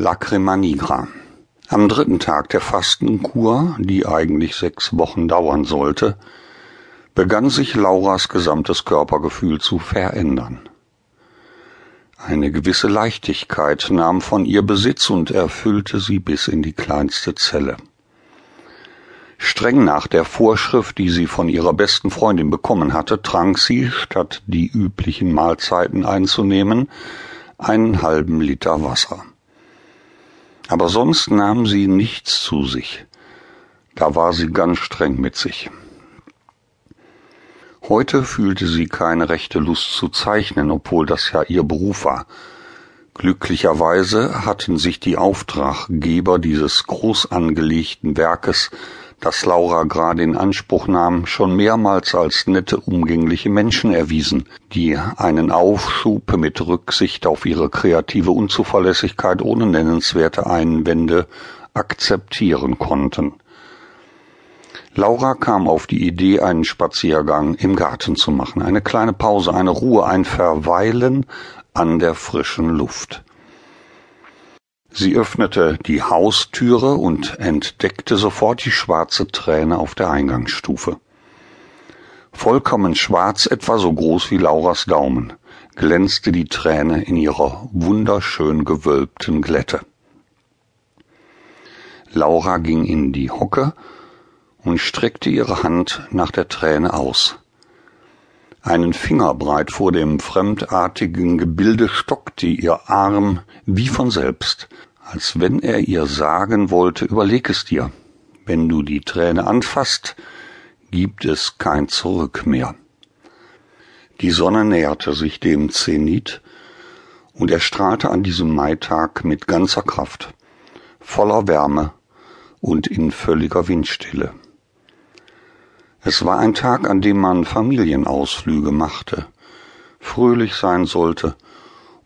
Lacrima nigra. Am dritten Tag der Fastenkur, die eigentlich sechs Wochen dauern sollte, begann sich Lauras gesamtes Körpergefühl zu verändern. Eine gewisse Leichtigkeit nahm von ihr Besitz und erfüllte sie bis in die kleinste Zelle. Streng nach der Vorschrift, die sie von ihrer besten Freundin bekommen hatte, trank sie, statt die üblichen Mahlzeiten einzunehmen, einen halben Liter Wasser aber sonst nahm sie nichts zu sich. Da war sie ganz streng mit sich. Heute fühlte sie keine rechte Lust zu zeichnen, obwohl das ja ihr Beruf war. Glücklicherweise hatten sich die Auftraggeber dieses groß angelegten Werkes das Laura gerade in Anspruch nahm, schon mehrmals als nette, umgängliche Menschen erwiesen, die einen Aufschub mit Rücksicht auf ihre kreative Unzuverlässigkeit ohne nennenswerte Einwände akzeptieren konnten. Laura kam auf die Idee, einen Spaziergang im Garten zu machen, eine kleine Pause, eine Ruhe, ein Verweilen an der frischen Luft. Sie öffnete die Haustüre und entdeckte sofort die schwarze Träne auf der Eingangsstufe. Vollkommen schwarz, etwa so groß wie Lauras Daumen, glänzte die Träne in ihrer wunderschön gewölbten Glätte. Laura ging in die Hocke und streckte ihre Hand nach der Träne aus. Einen Fingerbreit vor dem fremdartigen Gebilde stockte ihr Arm wie von selbst, als wenn er ihr sagen wollte, überleg es dir. Wenn du die Träne anfasst, gibt es kein Zurück mehr. Die Sonne näherte sich dem Zenit und er strahlte an diesem Maitag mit ganzer Kraft, voller Wärme und in völliger Windstille. Es war ein Tag, an dem man Familienausflüge machte, fröhlich sein sollte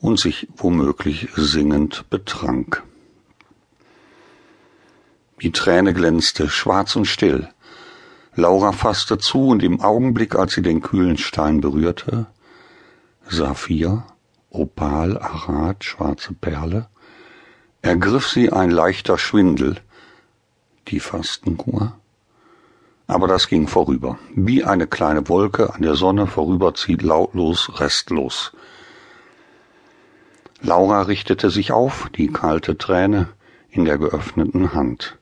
und sich womöglich singend betrank. Die Träne glänzte, schwarz und still. Laura fasste zu, und im Augenblick, als sie den kühlen Stein berührte, Saphir, Opal, Arat, schwarze Perle, ergriff sie ein leichter Schwindel, die Fastenkur. Aber das ging vorüber, wie eine kleine Wolke an der Sonne vorüberzieht, lautlos, restlos. Laura richtete sich auf, die kalte Träne in der geöffneten Hand.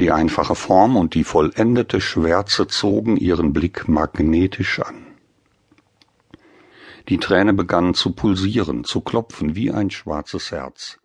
Die einfache Form und die vollendete Schwärze zogen ihren Blick magnetisch an. Die Träne begann zu pulsieren, zu klopfen wie ein schwarzes Herz.